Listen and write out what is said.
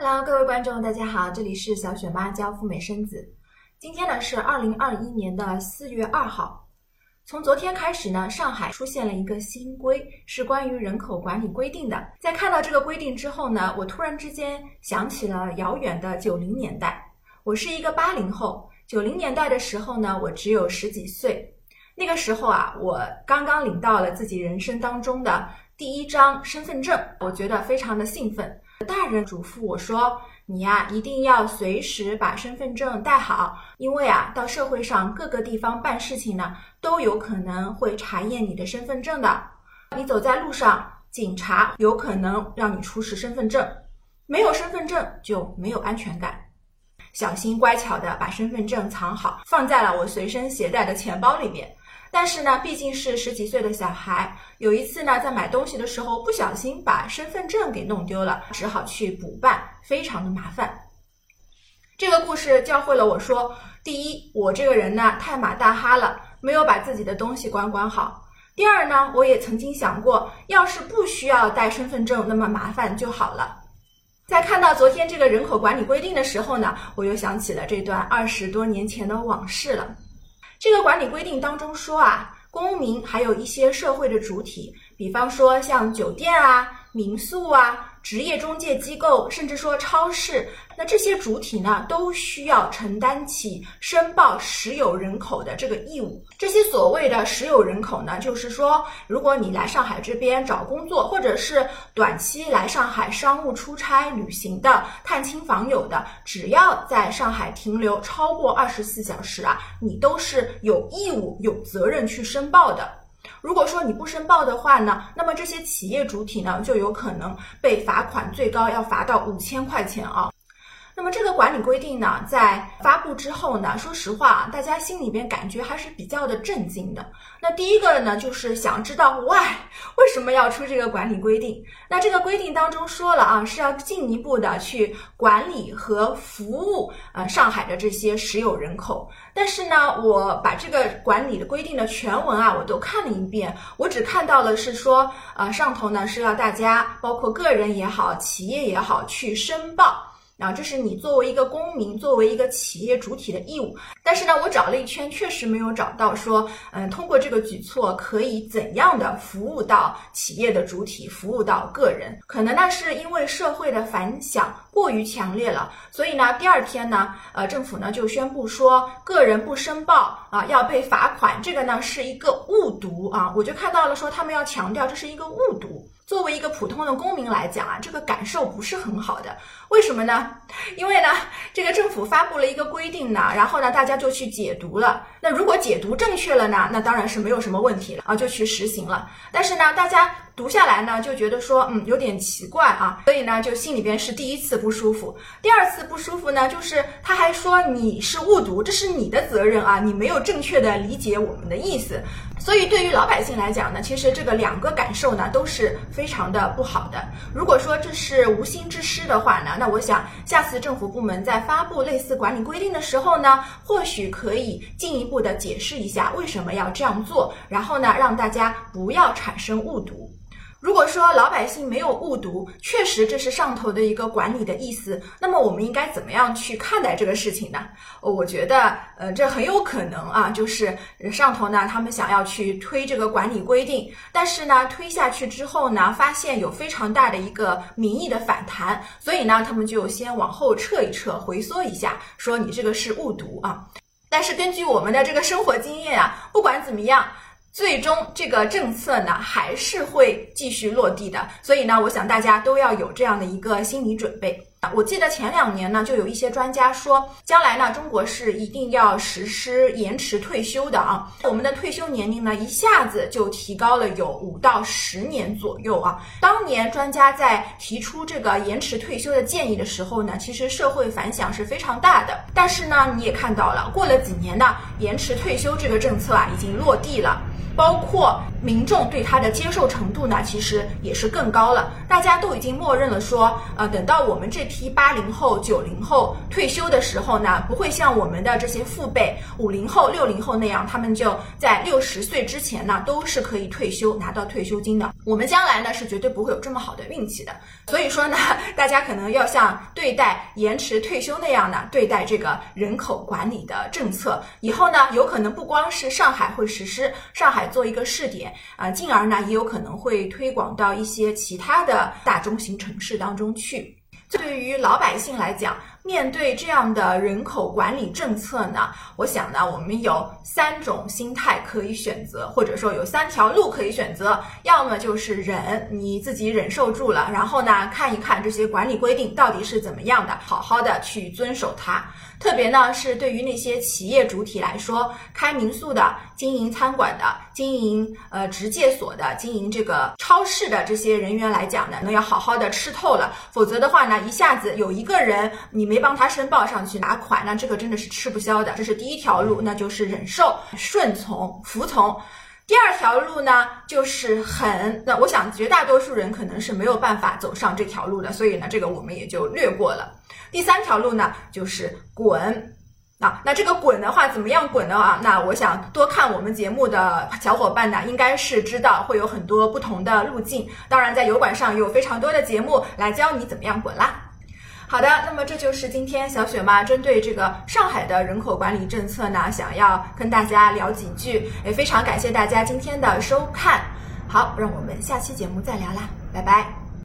Hello，各位观众，大家好，这里是小雪妈教赴美生子。今天呢是二零二一年的四月二号。从昨天开始呢，上海出现了一个新规，是关于人口管理规定的。在看到这个规定之后呢，我突然之间想起了遥远的九零年代。我是一个八零后，九零年代的时候呢，我只有十几岁。那个时候啊，我刚刚领到了自己人生当中的第一张身份证，我觉得非常的兴奋。大人嘱咐我说：“你呀，一定要随时把身份证带好，因为啊，到社会上各个地方办事情呢，都有可能会查验你的身份证的。你走在路上，警察有可能让你出示身份证，没有身份证就没有安全感。小心乖巧的把身份证藏好，放在了我随身携带的钱包里面。”但是呢，毕竟是十几岁的小孩，有一次呢，在买东西的时候不小心把身份证给弄丢了，只好去补办，非常的麻烦。这个故事教会了我说：第一，我这个人呢太马大哈了，没有把自己的东西管管好；第二呢，我也曾经想过，要是不需要带身份证那么麻烦就好了。在看到昨天这个人口管理规定的时候呢，我又想起了这段二十多年前的往事了。这个管理规定当中说啊，公民还有一些社会的主体，比方说像酒店啊、民宿啊。职业中介机构，甚至说超市，那这些主体呢，都需要承担起申报实有人口的这个义务。这些所谓的实有人口呢，就是说，如果你来上海这边找工作，或者是短期来上海商务出差、旅行的、探亲访友的，只要在上海停留超过二十四小时啊，你都是有义务、有责任去申报的。如果说你不申报的话呢，那么这些企业主体呢就有可能被罚款，最高要罚到五千块钱啊。那么这个管理规定呢，在发布之后呢，说实话，大家心里边感觉还是比较的震惊的。那第一个呢，就是想知道 why 为什么要出这个管理规定？那这个规定当中说了啊，是要进一步的去管理和服务呃上海的这些实有人口。但是呢，我把这个管理的规定的全文啊，我都看了一遍，我只看到了是说，呃，上头呢是要大家，包括个人也好，企业也好，去申报。啊，这是你作为一个公民，作为一个企业主体的义务。但是呢，我找了一圈，确实没有找到说，嗯，通过这个举措可以怎样的服务到企业的主体，服务到个人。可能呢，是因为社会的反响过于强烈了，所以呢，第二天呢，呃，政府呢就宣布说，个人不申报啊，要被罚款。这个呢是一个误读啊，我就看到了说，他们要强调这是一个误读。作为一个普通的公民来讲啊，这个感受不是很好的。为什么呢？因为呢，这个政府发布了一个规定呢，然后呢，大家就去解读了。那如果解读正确了呢，那当然是没有什么问题了啊，就去实行了。但是呢，大家读下来呢，就觉得说，嗯，有点奇怪啊，所以呢，就心里边是第一次不舒服。第二次不舒服呢，就是他还说你是误读，这是你的责任啊，你没有正确的理解我们的意思。所以对于老百姓来讲呢，其实这个两个感受呢都是非常的不好的。如果说这是无心之失的话呢，那我想下次政府部门在发布类似管理规定的时候呢，或许可以进一步的解释一下为什么要这样做，然后呢让大家不要产生误读。如果说老百姓没有误读，确实这是上头的一个管理的意思，那么我们应该怎么样去看待这个事情呢？我觉得，呃，这很有可能啊，就是上头呢，他们想要去推这个管理规定，但是呢，推下去之后呢，发现有非常大的一个民意的反弹，所以呢，他们就先往后撤一撤，回缩一下，说你这个是误读啊。但是根据我们的这个生活经验啊，不管怎么样。最终这个政策呢还是会继续落地的，所以呢，我想大家都要有这样的一个心理准备啊。我记得前两年呢，就有一些专家说，将来呢，中国是一定要实施延迟退休的啊。我们的退休年龄呢，一下子就提高了有五到十年左右啊。当年专家在提出这个延迟退休的建议的时候呢，其实社会反响是非常大的。但是呢，你也看到了，过了几年呢，延迟退休这个政策啊，已经落地了。包括民众对它的接受程度呢，其实也是更高了。大家都已经默认了说，呃，等到我们这批八零后、九零后退休的时候呢，不会像我们的这些父辈五零后、六零后那样，他们就在六十岁之前呢，都是可以退休拿到退休金的。我们将来呢，是绝对不会有这么好的运气的。所以说呢，大家可能要像对待延迟退休那样呢，对待这个人口管理的政策。以后呢，有可能不光是上海会实施，上海做一个试点啊，进而呢，也有可能会推广到一些其他的大中型城市当中去。对于老百姓来讲，面对这样的人口管理政策呢，我想呢，我们有三种心态可以选择，或者说有三条路可以选择。要么就是忍，你自己忍受住了，然后呢，看一看这些管理规定到底是怎么样的，好好的去遵守它。特别呢，是对于那些企业主体来说，开民宿的、经营餐馆的、经营呃直介所的、经营这个超市的这些人员来讲呢，那要好好的吃透了，否则的话呢，一下子有一个人你没帮他申报上去拿款，那这个真的是吃不消的。这是第一条路，那就是忍受、顺从、服从。第二条路呢，就是狠。那我想绝大多数人可能是没有办法走上这条路的，所以呢，这个我们也就略过了。第三条路呢，就是滚。啊，那这个滚的话，怎么样滚呢？啊，那我想多看我们节目的小伙伴呢，应该是知道会有很多不同的路径。当然，在油管上有非常多的节目来教你怎么样滚啦。好的，那么这就是今天小雪妈针对这个上海的人口管理政策呢，想要跟大家聊几句，也非常感谢大家今天的收看。好，让我们下期节目再聊啦，拜拜。